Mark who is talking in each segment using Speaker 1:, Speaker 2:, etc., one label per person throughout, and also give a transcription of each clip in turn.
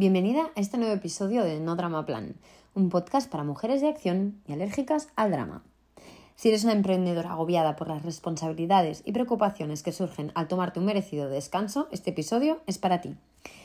Speaker 1: Bienvenida a este nuevo episodio de No Drama Plan, un podcast para mujeres de acción y alérgicas al drama. Si eres una emprendedora agobiada por las responsabilidades y preocupaciones que surgen al tomarte un merecido descanso, este episodio es para ti.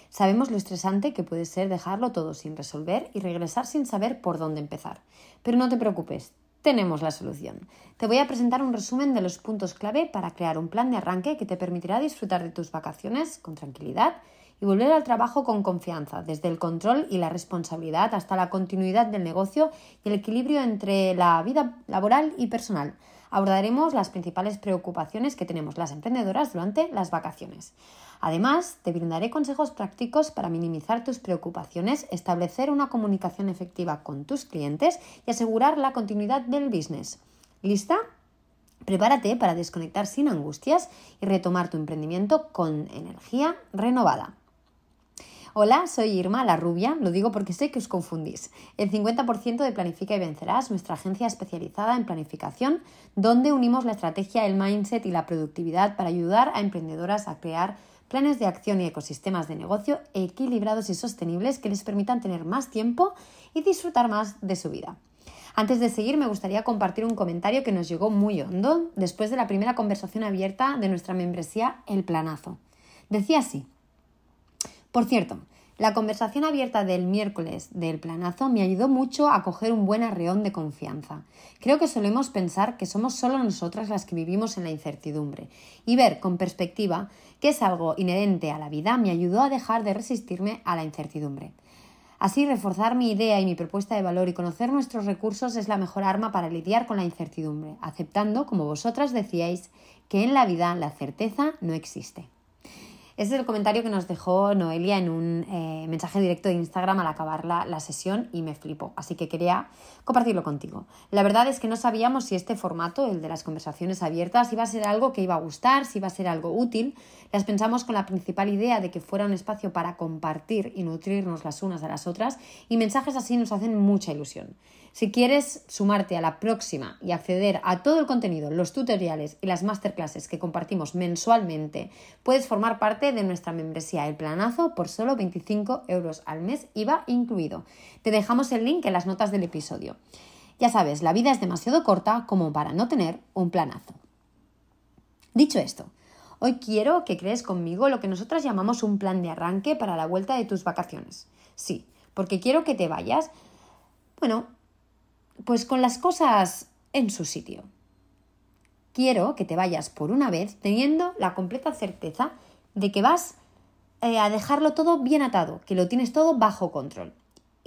Speaker 1: Sabemos lo estresante que puede ser dejarlo todo sin resolver y regresar sin saber por dónde empezar. Pero no te preocupes, tenemos la solución. Te voy a presentar un resumen de los puntos clave para crear un plan de arranque que te permitirá disfrutar de tus vacaciones con tranquilidad y volver al trabajo con confianza, desde el control y la responsabilidad hasta la continuidad del negocio y el equilibrio entre la vida laboral y personal. Abordaremos las principales preocupaciones que tenemos las emprendedoras durante las vacaciones. Además, te brindaré consejos prácticos para minimizar tus preocupaciones, establecer una comunicación efectiva con tus clientes y asegurar la continuidad del business. ¿Lista? Prepárate para desconectar sin angustias y retomar tu emprendimiento con energía renovada. Hola, soy Irma, la rubia, lo digo porque sé que os confundís. El 50% de Planifica y Vencerás, nuestra agencia especializada en planificación, donde unimos la estrategia, el mindset y la productividad para ayudar a emprendedoras a crear planes de acción y ecosistemas de negocio equilibrados y sostenibles que les permitan tener más tiempo y disfrutar más de su vida. Antes de seguir, me gustaría compartir un comentario que nos llegó muy hondo después de la primera conversación abierta de nuestra membresía El Planazo. Decía así, por cierto, la conversación abierta del miércoles del planazo me ayudó mucho a coger un buen arreón de confianza. Creo que solemos pensar que somos solo nosotras las que vivimos en la incertidumbre y ver con perspectiva que es algo inherente a la vida me ayudó a dejar de resistirme a la incertidumbre. Así, reforzar mi idea y mi propuesta de valor y conocer nuestros recursos es la mejor arma para lidiar con la incertidumbre, aceptando, como vosotras decíais, que en la vida la certeza no existe. Ese es el comentario que nos dejó Noelia en un eh, mensaje directo de Instagram al acabar la, la, sesión y me flipó. Así que quería compartirlo contigo. La verdad es que no sabíamos si este formato, el de las conversaciones abiertas, iba a ser algo que iba a gustar, si iba a ser algo útil. Las pensamos con la principal idea de que fuera un espacio para compartir y nutrirnos las unas a las otras y mensajes así nos hacen mucha ilusión. Si quieres sumarte a la próxima y acceder a todo el contenido, los tutoriales y las masterclasses que compartimos mensualmente, puedes formar parte de nuestra membresía El Planazo por solo 25 euros al mes, IVA incluido. Te dejamos el link en las notas del episodio. Ya sabes, la vida es demasiado corta como para no tener un planazo. Dicho esto, hoy quiero que crees conmigo lo que nosotras llamamos un plan de arranque para la vuelta de tus vacaciones. Sí, porque quiero que te vayas, bueno, pues con las cosas en su sitio. Quiero que te vayas por una vez teniendo la completa certeza de que vas eh, a dejarlo todo bien atado, que lo tienes todo bajo control.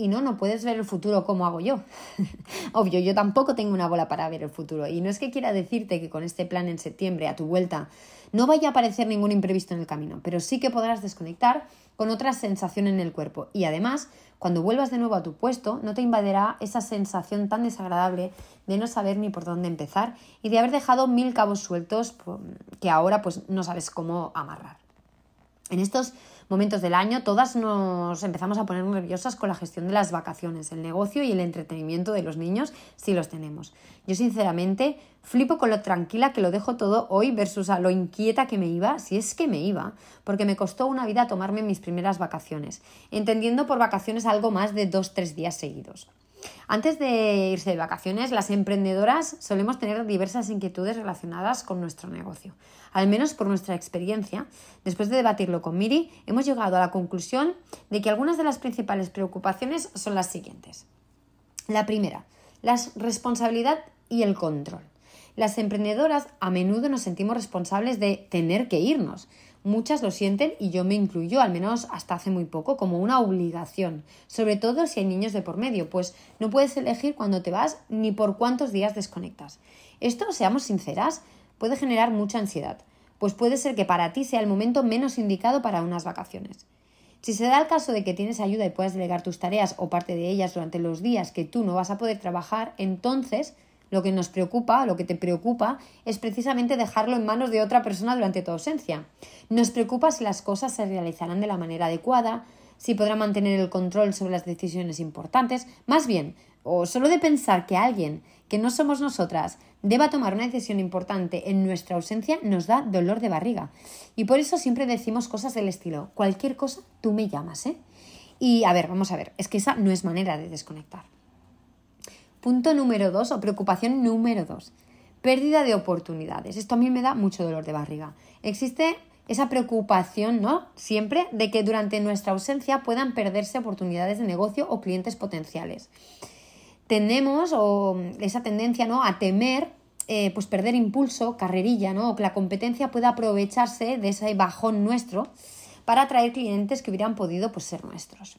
Speaker 1: Y no, no puedes ver el futuro como hago yo. Obvio, yo tampoco tengo una bola para ver el futuro. Y no es que quiera decirte que con este plan en septiembre, a tu vuelta, no vaya a aparecer ningún imprevisto en el camino, pero sí que podrás desconectar con otra sensación en el cuerpo. Y además, cuando vuelvas de nuevo a tu puesto, no te invadirá esa sensación tan desagradable de no saber ni por dónde empezar y de haber dejado mil cabos sueltos que ahora pues no sabes cómo amarrar. En estos momentos del año todas nos empezamos a poner nerviosas con la gestión de las vacaciones, el negocio y el entretenimiento de los niños si los tenemos. Yo sinceramente flipo con lo tranquila que lo dejo todo hoy versus a lo inquieta que me iba, si es que me iba, porque me costó una vida tomarme mis primeras vacaciones, entendiendo por vacaciones algo más de dos, tres días seguidos. Antes de irse de vacaciones, las emprendedoras solemos tener diversas inquietudes relacionadas con nuestro negocio. Al menos por nuestra experiencia, después de debatirlo con Miri, hemos llegado a la conclusión de que algunas de las principales preocupaciones son las siguientes. La primera, la responsabilidad y el control. Las emprendedoras a menudo nos sentimos responsables de tener que irnos, Muchas lo sienten y yo me incluyo, al menos hasta hace muy poco, como una obligación, sobre todo si hay niños de por medio, pues no puedes elegir cuándo te vas ni por cuántos días desconectas. Esto, seamos sinceras, puede generar mucha ansiedad, pues puede ser que para ti sea el momento menos indicado para unas vacaciones. Si se da el caso de que tienes ayuda y puedas delegar tus tareas o parte de ellas durante los días que tú no vas a poder trabajar, entonces lo que nos preocupa, lo que te preocupa, es precisamente dejarlo en manos de otra persona durante tu ausencia. Nos preocupa si las cosas se realizarán de la manera adecuada, si podrá mantener el control sobre las decisiones importantes, más bien, o solo de pensar que alguien que no somos nosotras deba tomar una decisión importante en nuestra ausencia nos da dolor de barriga. Y por eso siempre decimos cosas del estilo, cualquier cosa tú me llamas, ¿eh? Y a ver, vamos a ver, es que esa no es manera de desconectar. Punto número dos o preocupación número dos. Pérdida de oportunidades. Esto a mí me da mucho dolor de barriga. Existe esa preocupación, ¿no? Siempre de que durante nuestra ausencia puedan perderse oportunidades de negocio o clientes potenciales. Tenemos esa tendencia, ¿no? A temer eh, pues perder impulso, carrerilla, ¿no? O que la competencia pueda aprovecharse de ese bajón nuestro para atraer clientes que hubieran podido pues, ser nuestros.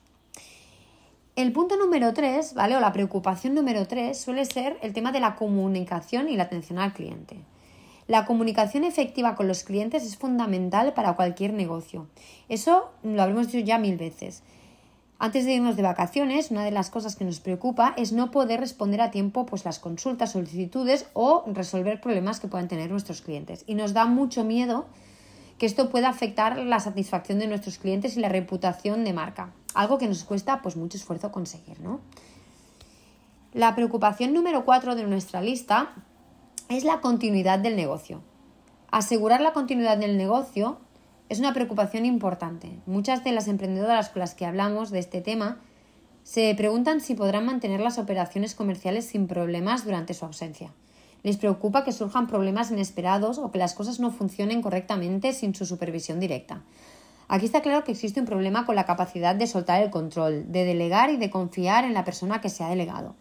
Speaker 1: El punto número tres, ¿vale? O la preocupación número tres suele ser el tema de la comunicación y la atención al cliente. La comunicación efectiva con los clientes es fundamental para cualquier negocio. Eso lo habremos dicho ya mil veces. Antes de irnos de vacaciones, una de las cosas que nos preocupa es no poder responder a tiempo pues, las consultas, solicitudes o resolver problemas que puedan tener nuestros clientes. Y nos da mucho miedo que esto pueda afectar la satisfacción de nuestros clientes y la reputación de marca, algo que nos cuesta pues mucho esfuerzo conseguir, ¿no? La preocupación número cuatro de nuestra lista es la continuidad del negocio. Asegurar la continuidad del negocio es una preocupación importante. Muchas de las emprendedoras con las que hablamos de este tema se preguntan si podrán mantener las operaciones comerciales sin problemas durante su ausencia. Les preocupa que surjan problemas inesperados o que las cosas no funcionen correctamente sin su supervisión directa. Aquí está claro que existe un problema con la capacidad de soltar el control, de delegar y de confiar en la persona que se ha delegado.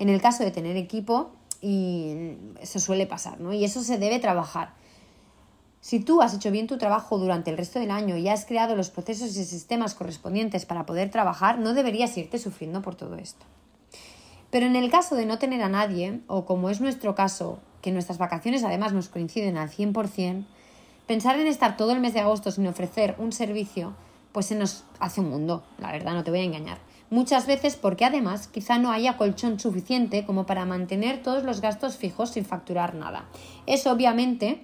Speaker 1: En el caso de tener equipo, y se suele pasar, ¿no? Y eso se debe trabajar. Si tú has hecho bien tu trabajo durante el resto del año y has creado los procesos y sistemas correspondientes para poder trabajar, no deberías irte sufriendo por todo esto. Pero en el caso de no tener a nadie, o como es nuestro caso, que nuestras vacaciones además nos coinciden al 100%, pensar en estar todo el mes de agosto sin ofrecer un servicio, pues se nos hace un mundo, la verdad, no te voy a engañar. Muchas veces porque además quizá no haya colchón suficiente como para mantener todos los gastos fijos sin facturar nada. Eso obviamente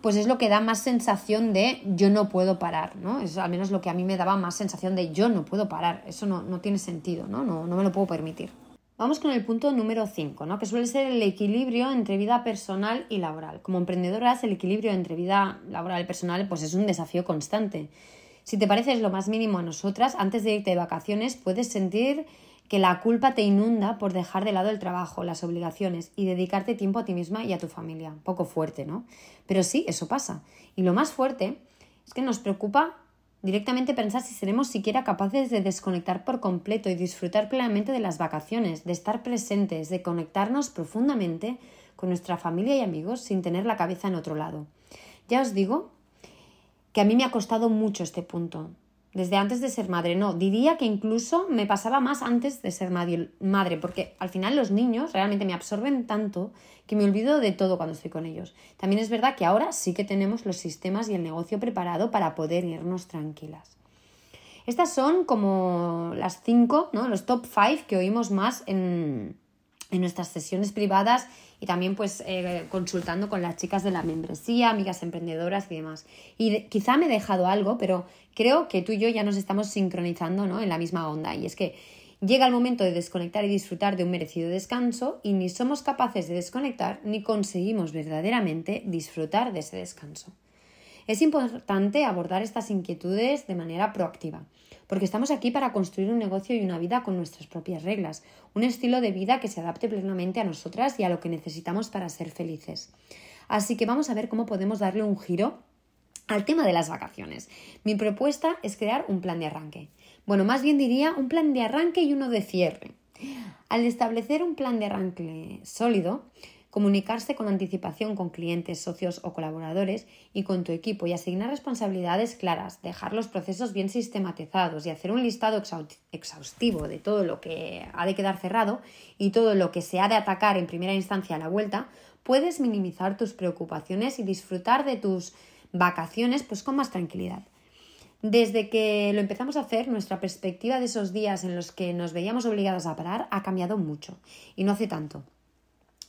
Speaker 1: pues es lo que da más sensación de yo no puedo parar, ¿no? Es al menos lo que a mí me daba más sensación de yo no puedo parar. Eso no, no tiene sentido, ¿no? ¿no? No me lo puedo permitir. Vamos con el punto número 5, ¿no? que suele ser el equilibrio entre vida personal y laboral. Como emprendedoras, el equilibrio entre vida laboral y personal pues es un desafío constante. Si te pareces lo más mínimo a nosotras, antes de irte de vacaciones puedes sentir que la culpa te inunda por dejar de lado el trabajo, las obligaciones y dedicarte tiempo a ti misma y a tu familia. Poco fuerte, ¿no? Pero sí, eso pasa. Y lo más fuerte es que nos preocupa Directamente pensar si seremos siquiera capaces de desconectar por completo y disfrutar plenamente de las vacaciones, de estar presentes, de conectarnos profundamente con nuestra familia y amigos sin tener la cabeza en otro lado. Ya os digo que a mí me ha costado mucho este punto desde antes de ser madre. No, diría que incluso me pasaba más antes de ser madre, porque al final los niños realmente me absorben tanto que me olvido de todo cuando estoy con ellos. También es verdad que ahora sí que tenemos los sistemas y el negocio preparado para poder irnos tranquilas. Estas son como las cinco, ¿no? los top five que oímos más en, en nuestras sesiones privadas y también pues eh, consultando con las chicas de la membresía, amigas emprendedoras y demás. Y quizá me he dejado algo, pero creo que tú y yo ya nos estamos sincronizando ¿no? en la misma onda. Y es que llega el momento de desconectar y disfrutar de un merecido descanso y ni somos capaces de desconectar ni conseguimos verdaderamente disfrutar de ese descanso. Es importante abordar estas inquietudes de manera proactiva porque estamos aquí para construir un negocio y una vida con nuestras propias reglas, un estilo de vida que se adapte plenamente a nosotras y a lo que necesitamos para ser felices. Así que vamos a ver cómo podemos darle un giro al tema de las vacaciones. Mi propuesta es crear un plan de arranque. Bueno, más bien diría un plan de arranque y uno de cierre. Al establecer un plan de arranque sólido, comunicarse con anticipación con clientes, socios o colaboradores y con tu equipo y asignar responsabilidades claras, dejar los procesos bien sistematizados y hacer un listado exhaustivo de todo lo que ha de quedar cerrado y todo lo que se ha de atacar en primera instancia a la vuelta, puedes minimizar tus preocupaciones y disfrutar de tus vacaciones pues con más tranquilidad. Desde que lo empezamos a hacer, nuestra perspectiva de esos días en los que nos veíamos obligadas a parar ha cambiado mucho y no hace tanto.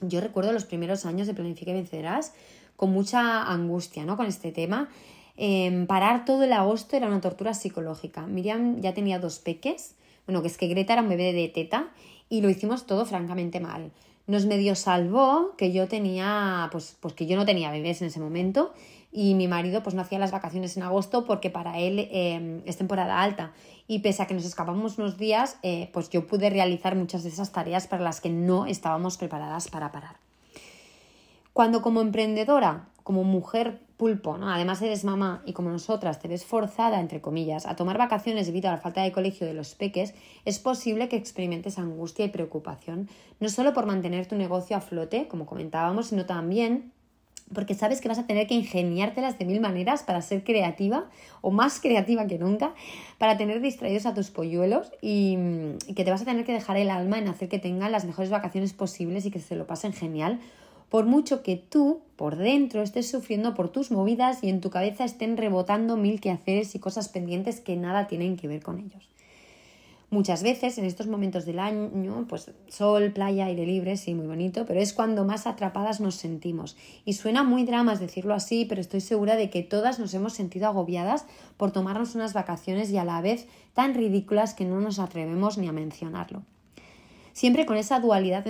Speaker 1: Yo recuerdo los primeros años de Planifica y Vencerás con mucha angustia ¿no? con este tema. Em, parar todo el agosto era una tortura psicológica. Miriam ya tenía dos peques, bueno, que es que Greta era un bebé de teta y lo hicimos todo francamente mal. Nos medio salvó que yo tenía, pues, pues que yo no tenía bebés en ese momento y mi marido pues no hacía las vacaciones en agosto porque para él em, es temporada alta y pese a que nos escapamos unos días eh, pues yo pude realizar muchas de esas tareas para las que no estábamos preparadas para parar. Cuando como emprendedora, como mujer pulpo, ¿no? además eres mamá y como nosotras te ves forzada, entre comillas, a tomar vacaciones debido a la falta de colegio de los peques, es posible que experimentes angustia y preocupación, no solo por mantener tu negocio a flote, como comentábamos, sino también porque sabes que vas a tener que ingeniártelas de mil maneras para ser creativa o más creativa que nunca, para tener distraídos a tus polluelos y, que te vas a tener que dejar el alma en hacer que tengan las mejores vacaciones posibles y que se lo pasen genial, por mucho que tú por dentro estés sufriendo por tus movidas y en tu cabeza estén rebotando mil quehaceres y cosas pendientes que nada tienen que ver con ellos. Muchas veces en estos momentos del año, pues sol, playa, aire libre, sí, muy bonito, pero es cuando más atrapadas nos sentimos. Y suena muy dramas decirlo así, pero estoy segura de que todas nos hemos sentido agobiadas por tomarnos unas vacaciones y a la vez tan ridículas que no nos atrevemos ni a mencionarlo siempre con esa dualidad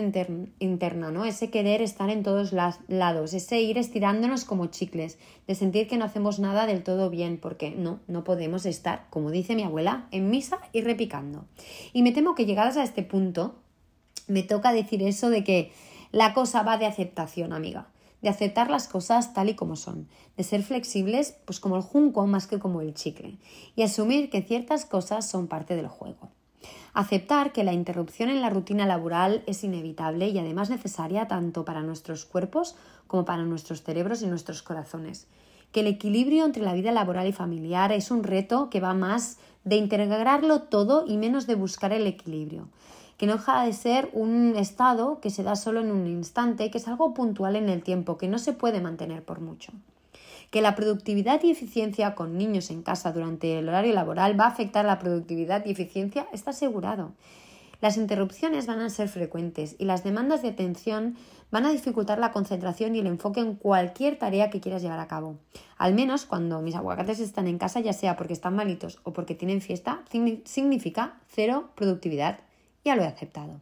Speaker 1: interna, ¿no? Ese querer estar en todos lados, ese ir estirándonos como chicles, de sentir que no hacemos nada del todo bien, porque no, no podemos estar, como dice mi abuela, en misa y repicando. Y me temo que llegadas a este punto, me toca decir eso de que la cosa va de aceptación, amiga de aceptar las cosas tal y como son, de ser flexibles pues como el junco más que como el chicle y asumir que ciertas cosas son parte del juego. Aceptar que la interrupción en la rutina laboral es inevitable y además necesaria tanto para nuestros cuerpos como para nuestros cerebros y nuestros corazones. Que el equilibrio entre la vida laboral y familiar es un reto que va más de integrarlo todo y menos de buscar el equilibrio. Que no deja de ser un estado que se da solo en un instante, que es algo puntual en el tiempo, que no se puede mantener por mucho que la productividad y eficiencia con niños en casa durante el horario laboral va a afectar la productividad y eficiencia está asegurado. Las interrupciones van a ser frecuentes y las demandas de atención van a dificultar la concentración y el enfoque en cualquier tarea que quieras llevar a cabo. Al menos cuando mis aguacates están en casa, ya sea porque están malitos o porque tienen fiesta, significa cero productividad. Ya lo he aceptado.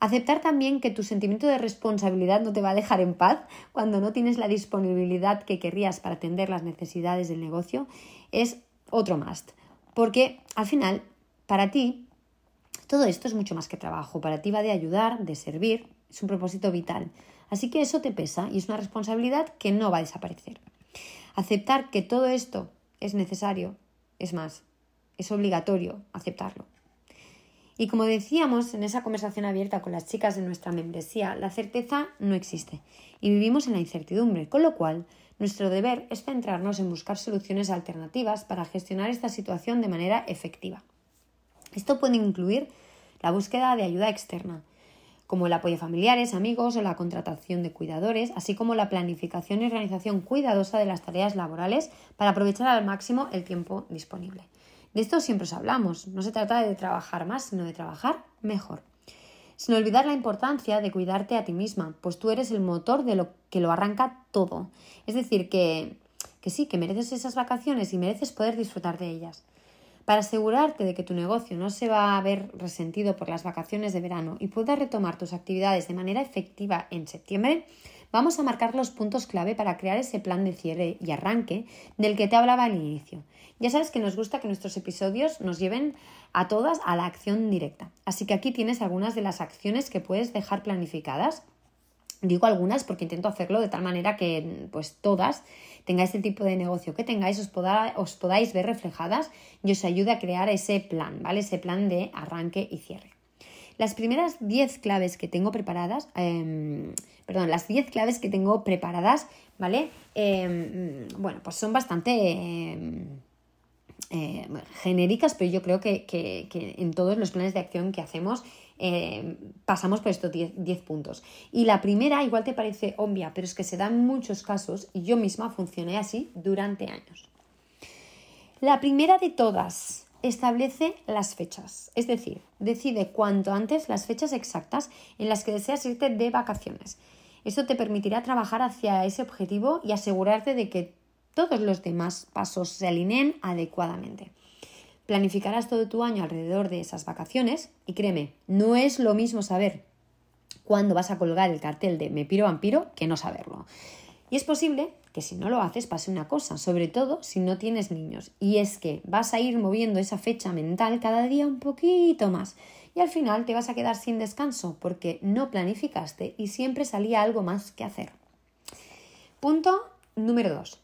Speaker 1: Aceptar también que tu sentimiento de responsabilidad no te va a dejar en paz cuando no tienes la disponibilidad que querrías para atender las necesidades del negocio es otro must. Porque al final, para ti, todo esto es mucho más que trabajo. Para ti va de ayudar, de servir, es un propósito vital. Así que eso te pesa y es una responsabilidad que no va a desaparecer. Aceptar que todo esto es necesario, es más, es obligatorio aceptarlo. Y como decíamos en esa conversación abierta con las chicas de nuestra membresía, la certeza no existe y vivimos en la incertidumbre, con lo cual nuestro deber es centrarnos en buscar soluciones alternativas para gestionar esta situación de manera efectiva. Esto puede incluir la búsqueda de ayuda externa, como el apoyo a familiares, amigos o la contratación de cuidadores, así como la planificación y organización cuidadosa de las tareas laborales para aprovechar al máximo el tiempo disponible. De esto siempre os hablamos. No se trata de trabajar más, sino de trabajar mejor. sin olvidar la importancia de cuidarte a ti misma, pues tú eres el motor de lo que lo arranca todo. Es decir, que, que sí, que mereces esas vacaciones y mereces poder disfrutar de ellas. Para asegurarte de que tu negocio no se va a ver resentido por las vacaciones de verano y puedas retomar tus actividades de manera efectiva en septiembre, vamos a marcar los puntos clave para crear ese plan de cierre y arranque del que te hablaba al inicio. Ya sabes que nos gusta que nuestros episodios nos lleven a todas a la acción directa. Así que aquí tienes algunas de las acciones que puedes dejar planificadas. Digo algunas porque intento hacerlo de tal manera que pues todas tengáis el tipo de negocio que tengáis, os, os podáis ver reflejadas y os ayude a crear ese plan, ¿vale? Ese plan de arranque y cierre. Las primeras 10 claves que tengo preparadas, em, perdón, las 10 claves que tengo preparadas, ¿vale? Em, bueno, pues son bastante em, genéricas, pero yo creo que, en todos los planes de acción que hacemos pasamos por estos 10 puntos. Y la primera igual te parece obvia, pero es que se dan muchos casos y yo misma funcioné así durante años. La primera de todas, establece las fechas, es decir, decide cuanto antes las fechas exactas en las que deseas irte de vacaciones. Esto te permitirá trabajar hacia ese objetivo y asegurarte de que todos los demás pasos se alineen adecuadamente. Planificarás todo tu año alrededor de esas vacaciones y créeme, no es lo mismo saber cuándo vas a colgar el cartel de me piro vampiro que no saberlo. Y es posible que si no lo haces pase una cosa, sobre todo si no tienes niños, y es que vas a ir moviendo esa fecha mental cada día un poquito más y al final te vas a quedar sin descanso porque no planificaste y siempre salía algo más que hacer. Punto número 2.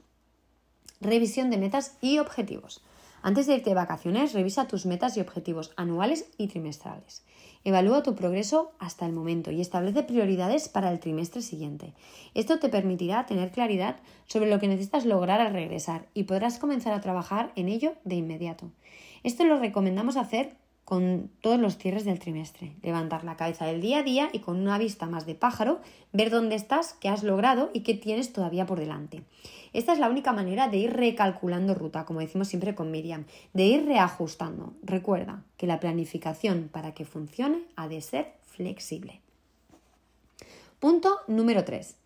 Speaker 1: Revisión de metas y objetivos. Antes de irte de vacaciones, revisa tus metas y objetivos anuales y trimestrales. Evalúa tu progreso hasta el momento y establece prioridades para el trimestre siguiente. Esto te permitirá tener claridad sobre lo que necesitas lograr al regresar y podrás comenzar a trabajar en ello de inmediato. Esto lo recomendamos hacer con todos los cierres del trimestre. Levantar la cabeza del día a día y con una vista más de pájaro, ver dónde estás, qué has logrado y qué tienes todavía por delante. Esta es la única manera de ir recalculando ruta, como decimos siempre con Miriam, de ir reajustando. Recuerda que la planificación para que funcione ha de ser flexible. Punto número 3.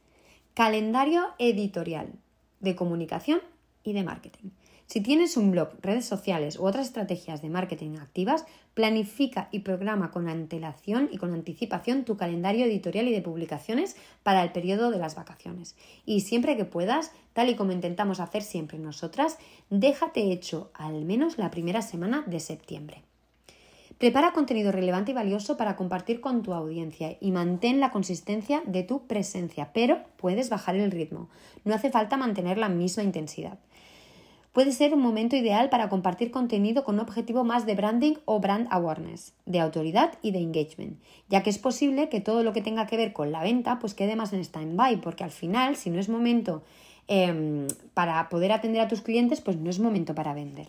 Speaker 1: Calendario editorial de comunicación y de marketing. Si tienes un blog, redes sociales u otras estrategias de marketing activas, planifica y programa con antelación y con anticipación tu calendario editorial y de publicaciones para el periodo de las vacaciones. Y siempre que puedas, tal y como intentamos hacer siempre nosotras, déjate hecho al menos la primera semana de septiembre. Prepara contenido relevante y valioso para compartir con tu audiencia y mantén la consistencia de tu presencia, pero puedes bajar el ritmo. No hace falta mantener la misma intensidad puede ser un momento ideal para compartir contenido con un objetivo más de branding o brand awareness, de autoridad y de engagement, ya que es posible que todo lo que tenga que ver con la venta pues quede más en stand-by, porque al final, si no es momento em, para poder atender a tus clientes, pues no es momento para vender.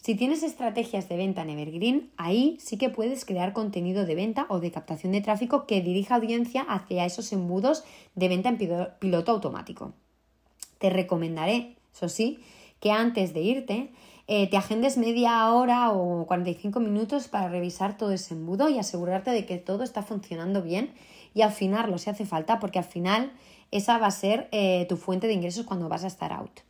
Speaker 1: Si tienes estrategias de venta en Evergreen, ahí sí que puedes crear contenido de venta o de captación de tráfico que dirija audiencia hacia esos embudos de venta en piloto automático. Te recomendaré, eso sí, que antes de irte eh, te agendes media hora o 45 minutos para revisar todo ese embudo y asegurarte de que todo está funcionando bien y afinarlo si hace falta, porque al final esa va a ser eh, tu fuente de ingresos cuando vas a estar out.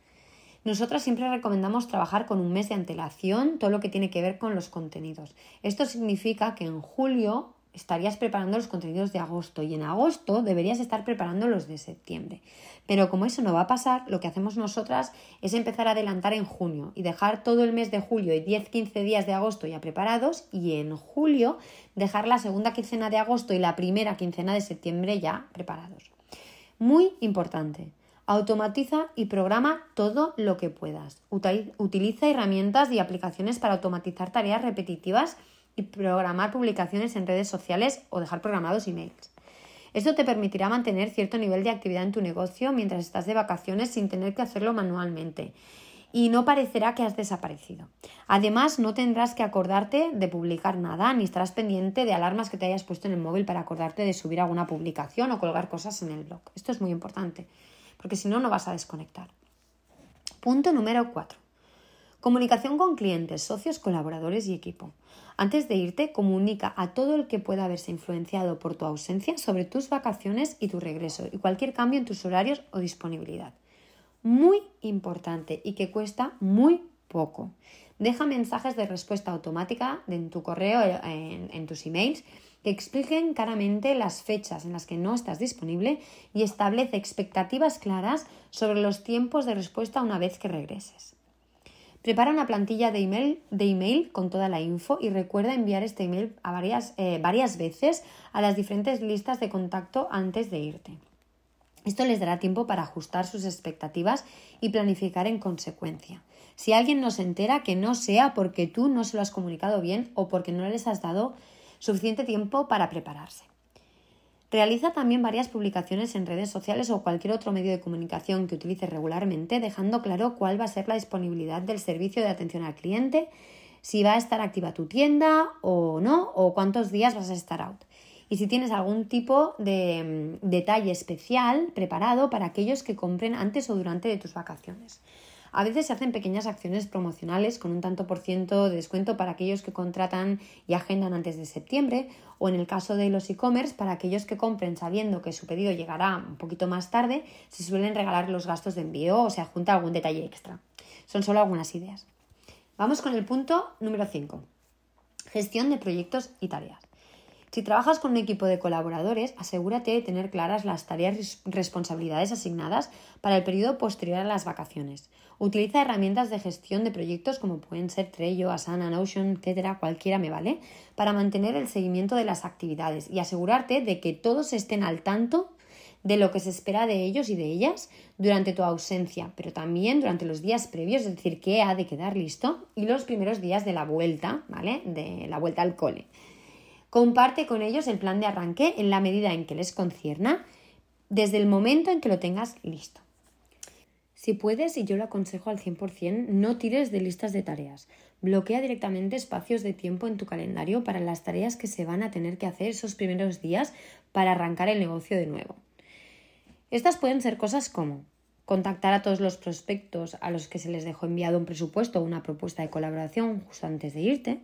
Speaker 1: Nosotras siempre recomendamos trabajar con un mes de antelación todo lo que tiene que ver con los contenidos. Esto significa que en julio estarías preparando los contenidos de agosto y en agosto deberías estar preparando los de septiembre. Pero como eso no va a pasar, lo que hacemos nosotras es empezar a adelantar en junio y dejar todo el mes de julio y 10-15 días de agosto ya preparados y en julio dejar la segunda quincena de agosto y la primera quincena de septiembre ya preparados. Muy importante. Automatiza y programa todo lo que puedas. Utiliza herramientas y aplicaciones para automatizar tareas repetitivas programar publicaciones en redes sociales o dejar programados emails. Esto te permitirá mantener cierto nivel de actividad en tu negocio mientras estás de vacaciones sin tener que hacerlo manualmente y no parecerá que has desaparecido. Además, no tendrás que acordarte de publicar nada ni estarás pendiente de alarmas que te hayas puesto en el móvil para acordarte de subir alguna publicación o colgar cosas en el blog. Esto es muy importante, porque si no, no vas a desconectar. Punto número 4. Comunicación con clientes, socios, colaboradores y equipo. Antes de irte, comunica a todo el que pueda haberse influenciado por tu ausencia sobre tus vacaciones y tu regreso y cualquier cambio en tus horarios o disponibilidad. Muy importante y que cuesta muy poco. Deja mensajes de respuesta automática en tu correo, en, en tus emails que expliquen claramente las fechas en las que no estás disponible y establece expectativas claras sobre los tiempos de respuesta una vez que regreses. Prepara una plantilla de email, de email con toda la info y recuerda enviar este email a varias, eh, varias veces a las diferentes listas de contacto antes de irte. Esto les dará tiempo para ajustar sus expectativas y planificar en consecuencia. Si alguien no se entera, que no sea porque tú no se lo has comunicado bien o porque no les has dado suficiente tiempo para prepararse. Realiza también varias publicaciones en redes sociales o cualquier otro medio de comunicación que utilices regularmente, dejando claro cuál va a ser la disponibilidad del servicio de atención al cliente, si va a estar activa tu tienda o no, o cuántos días vas a estar out. Y si tienes algún tipo de mm, detalle especial preparado para aquellos que compren antes o durante de tus vacaciones. A veces se hacen pequeñas acciones promocionales con un tanto por ciento de descuento para aquellos que contratan y agendan antes de septiembre o en el caso de los e-commerce para aquellos que compren sabiendo que su pedido llegará un poquito más tarde, se suelen regalar los gastos de envío o se adjunta algún detalle extra. Son solo algunas ideas. Vamos con el punto número 5. Gestión de proyectos y tareas. Si trabajas con un equipo de colaboradores, asegúrate de tener claras las tareas y responsabilidades asignadas para el periodo posterior a las vacaciones. Utiliza herramientas de gestión de proyectos como pueden ser Trello, Asana, Notion, etcétera, cualquiera me vale, para mantener el seguimiento de las actividades y asegurarte de que todos estén al tanto de lo que se espera de ellos y de ellas durante tu ausencia, pero también durante los días previos, es decir, qué ha de quedar listo y los primeros días de la vuelta, ¿vale? De la vuelta al cole. Comparte con ellos el plan de arranque en la medida en que les concierna, desde el momento en que lo tengas listo. Si puedes, y yo lo aconsejo al 100%, no tires de listas de tareas. Bloquea directamente espacios de tiempo en tu calendario para las tareas que se van a tener que hacer esos primeros días para arrancar el negocio de nuevo. Estas pueden ser cosas como contactar a todos los prospectos a los que se les dejó enviado un presupuesto o una propuesta de colaboración justo antes de irte,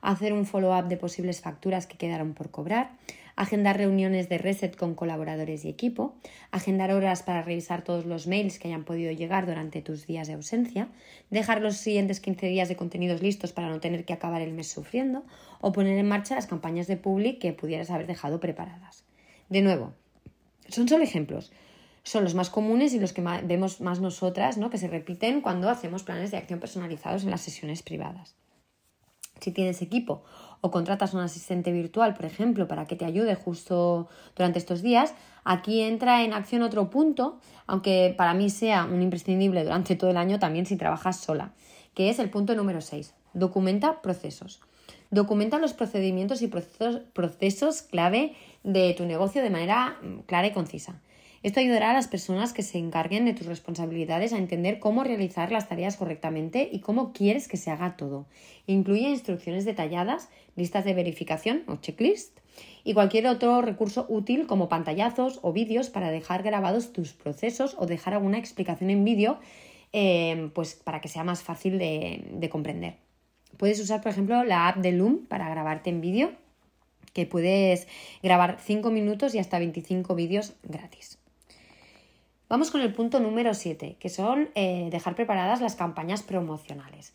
Speaker 1: hacer un follow-up de posibles facturas que quedaron por cobrar, agendar reuniones de reset con colaboradores y equipo, agendar horas para revisar todos los mails que hayan podido llegar durante tus días de ausencia, dejar los siguientes 15 días de contenidos listos para no tener que acabar el mes sufriendo o poner en marcha las campañas de public que pudieras haber dejado preparadas. De nuevo, son solo ejemplos. Son los más comunes y los que vemos más nosotras, ¿no? que se repiten cuando hacemos planes de acción personalizados en las sesiones privadas. Si tienes equipo o contratas un asistente virtual, por ejemplo, para que te ayude justo durante estos días, aquí entra en acción otro punto, aunque para mí sea un imprescindible durante todo el año también si trabajas sola, que es el punto número 6. Documenta procesos. Documenta los procedimientos y procesos, procesos clave de tu negocio de manera mm, clara y concisa. Esto ayudará a las personas que se encarguen de tus responsabilidades a entender cómo realizar las tareas correctamente y cómo quieres que se haga todo. Incluye instrucciones detalladas, listas de verificación o checklist y cualquier otro recurso útil como pantallazos o vídeos para dejar grabados tus procesos o dejar alguna explicación en vídeo eh, pues para que sea más fácil de, de comprender. Puedes usar, por ejemplo, la app de Loom para grabarte en vídeo, que puedes grabar 5 minutos y hasta 25 vídeos gratis. Vamos con el punto número 7, que son eh, dejar preparadas las campañas promocionales.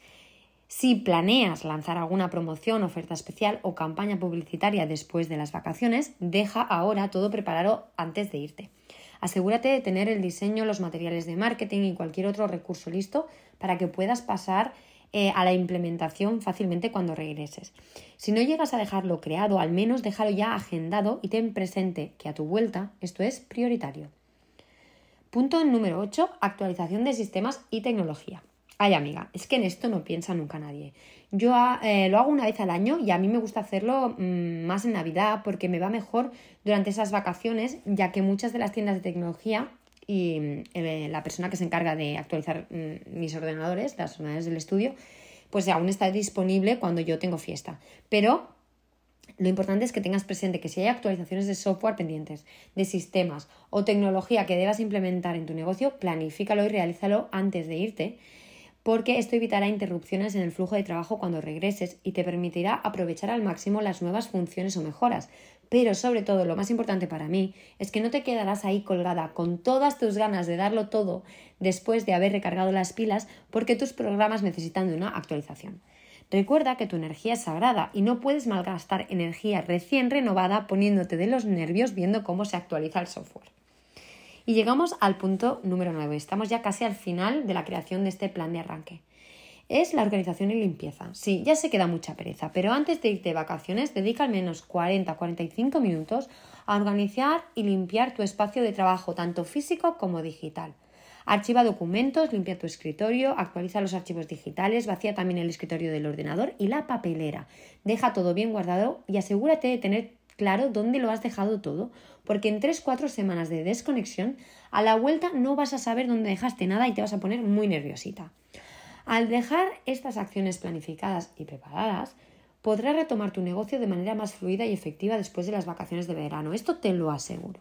Speaker 1: Si planeas lanzar alguna promoción, oferta especial o campaña publicitaria después de las vacaciones, deja ahora todo preparado antes de irte. Asegúrate de tener el diseño, los materiales de marketing y cualquier otro recurso listo para que puedas pasar eh, a la implementación fácilmente cuando regreses. Si no llegas a dejarlo creado, al menos déjalo ya agendado y ten presente que a tu vuelta esto es prioritario. Punto número 8, actualización de sistemas y tecnología. Ay, amiga, es que en esto no piensa nunca nadie. Yo eh, lo hago una vez al año y a mí me gusta hacerlo mm, más en Navidad porque me va mejor durante esas vacaciones, ya que muchas de las tiendas de tecnología y eh, la persona que se encarga de actualizar mm, mis ordenadores, las ordenadores del estudio, pues aún está disponible cuando yo tengo fiesta. Pero lo importante es que tengas presente que si hay actualizaciones de software pendientes, de sistemas o tecnología que debas implementar en tu negocio, planifícalo y realízalo antes de irte porque esto evitará interrupciones en el flujo de trabajo cuando regreses y te permitirá aprovechar al máximo las nuevas funciones o mejoras. Pero sobre todo, lo más importante para mí es que no te quedarás ahí colgada con todas tus ganas de darlo todo después de haber recargado las pilas porque tus programas necesitan de una actualización. Recuerda que tu energía es sagrada y no puedes malgastar energía recién renovada poniéndote de los nervios viendo cómo se actualiza el software. Y llegamos al punto número 9. Estamos ya casi al final de la creación de este plan de arranque. Es la organización y limpieza. Sí, ya se queda mucha pereza, pero antes de irte de vacaciones, dedica al menos 40-45 minutos a organizar y limpiar tu espacio de trabajo, tanto físico como digital. Archiva documentos, limpia tu escritorio, actualiza los archivos digitales, vacía también el escritorio del ordenador y la papelera. Deja todo bien guardado y asegúrate de tener claro dónde lo has dejado todo, porque en 3-4 semanas de desconexión, a la vuelta no vas a saber dónde dejaste nada y te vas a poner muy nerviosita. Al dejar estas acciones planificadas y preparadas, podrás retomar tu negocio de manera más fluida y efectiva después de las vacaciones de verano. Esto te lo aseguro.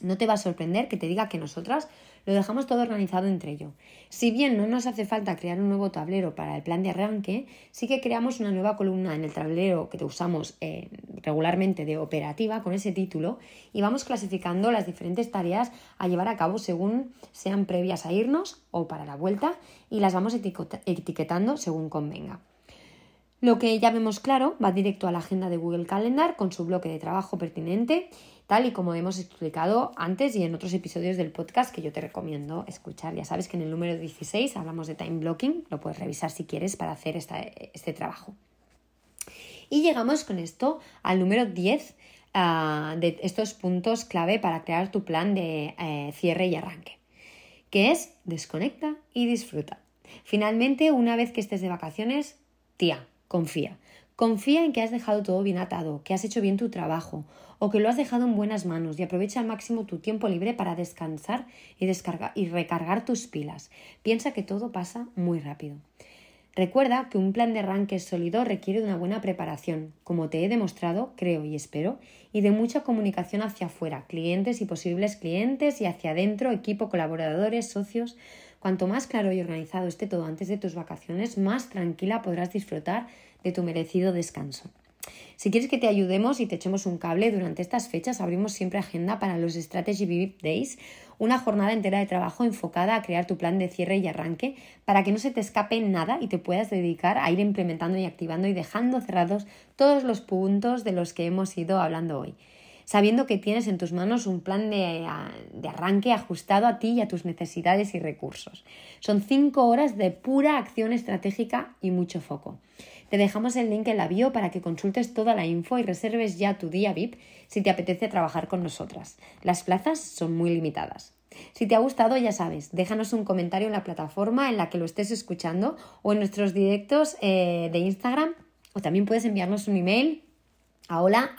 Speaker 1: No te va a sorprender que te diga que nosotras lo dejamos todo organizado entre ello. Si bien no nos hace falta crear un nuevo tablero para el plan de arranque, sí que creamos una nueva columna en el tablero que usamos eh, regularmente de operativa con ese título y vamos clasificando las diferentes tareas a llevar a cabo según sean previas a irnos o para la vuelta y las vamos etiquetando según convenga. Lo que ya vemos claro va directo a la agenda de Google Calendar con su bloque de trabajo pertinente tal y como hemos explicado antes y en otros episodios del podcast que yo te recomiendo escuchar. Ya sabes que en el número 16 hablamos de time blocking, lo puedes revisar si quieres para hacer este trabajo. Y llegamos con esto al número 10 ah, de estos puntos clave para crear tu plan de eh, cierre y arranque, que es desconecta y disfruta. Finalmente, una vez que estés de vacaciones, tía, confía. Confía en que has dejado todo bien atado, que has hecho bien tu trabajo o que lo has dejado en buenas manos y aprovecha al máximo tu tiempo libre para descansar y, y recargar tus pilas. Piensa que todo pasa muy rápido. Recuerda que un plan de arranque sólido requiere de una buena preparación, como te he demostrado, creo y espero, y de mucha comunicación hacia afuera, clientes y posibles clientes y hacia adentro, equipo, colaboradores, socios. Cuanto más claro y organizado esté todo antes de tus vacaciones, más tranquila podrás disfrutar de tu merecido descanso. Si quieres que te ayudemos y te echemos un cable durante estas fechas, abrimos siempre agenda para los Strategy VIP Days, una jornada entera de trabajo enfocada a crear tu plan de cierre y arranque para que no se te escape nada y te puedas dedicar a ir implementando y activando y dejando cerrados todos los puntos de los que hemos ido hablando hoy sabiendo que tienes en tus manos un plan de, de, arranque ajustado a ti y a tus necesidades y recursos. Son cinco horas de pura acción estratégica y mucho foco. Te dejamos el link en la bio para que consultes toda la info y reserves ya tu día VIP si te apetece trabajar con nosotras. Las plazas son muy limitadas. Si te ha gustado, ya sabes, déjanos un comentario en la plataforma en la que lo estés escuchando o en nuestros directos eh, de Instagram o también puedes enviarnos un email a hola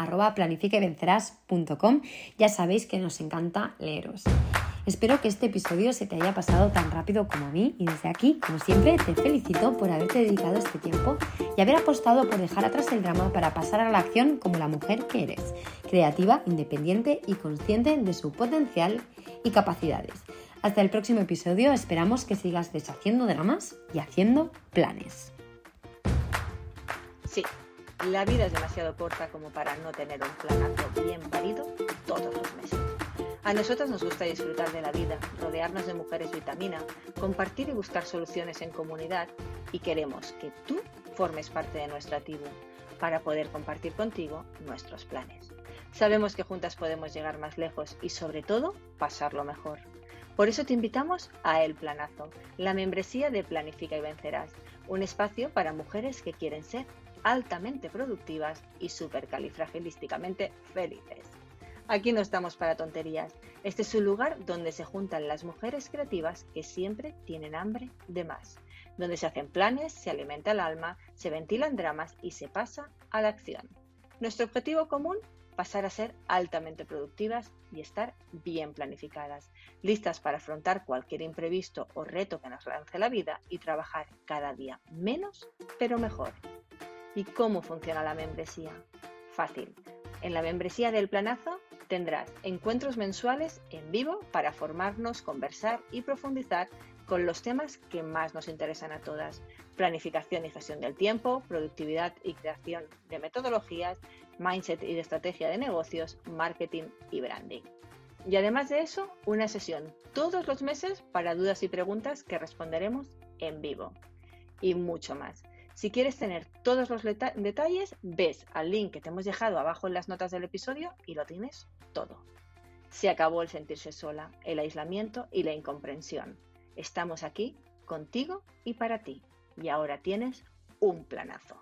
Speaker 1: Ya sabéis que nos encanta leeros. Espero que este episodio se te haya pasado tan rápido como a mí y desde aquí, como siempre, te felicito por haberte dedicado este tiempo y haber apostado por dejar atrás el drama para pasar a la acción como la mujer que eres, creativa, independiente y consciente de su potencial y capacidades. Hasta el próximo episodio, esperamos que sigas deshaciendo dramas y haciendo planes.
Speaker 2: Sí, la vida es demasiado corta como para no tener un planazo bien parido todos los meses. A nosotros nos gusta disfrutar de la vida, rodearnos de mujeres vitamina, compartir y buscar soluciones en comunidad y queremos que tú formes parte de nuestra tribu para poder compartir contigo nuestros planes. Sabemos que juntas podemos llegar más lejos y sobre todo pasarlo mejor. Por eso te invitamos a El Planazo, la membresía de Planifica y Vencerás, un espacio para mujeres que quieren ser altamente productivas y supercalifragilísticamente felices. Aquí no estamos para tonterías. Este es un lugar donde se juntan las mujeres creativas que siempre tienen hambre de más, donde se hacen planes, se alimenta el alma, se ventilan dramas y se pasa a la acción. Nuestro objetivo común, pasar a ser altamente productivas y estar bien planificadas, listas para afrontar cualquier imprevisto o reto que nos lance la vida y trabajar cada día menos, pero mejor. ¿Y cómo funciona la membresía? Fácil. En la membresía del planazo Tendrás encuentros mensuales en vivo para formarnos, conversar y profundizar con los temas que más nos interesan a todas. Planificación y gestión del tiempo, productividad y creación de metodologías, mindset y estrategia de negocios, marketing y branding. Y además de eso, una sesión todos los meses para dudas y preguntas que responderemos en vivo. Y mucho más. Si quieres tener todos los detalles, ves al link que te hemos dejado abajo en las notas del episodio y lo tienes todo. Se acabó el sentirse sola, el aislamiento y la incomprensión. Estamos aquí contigo y para ti. Y ahora tienes un planazo.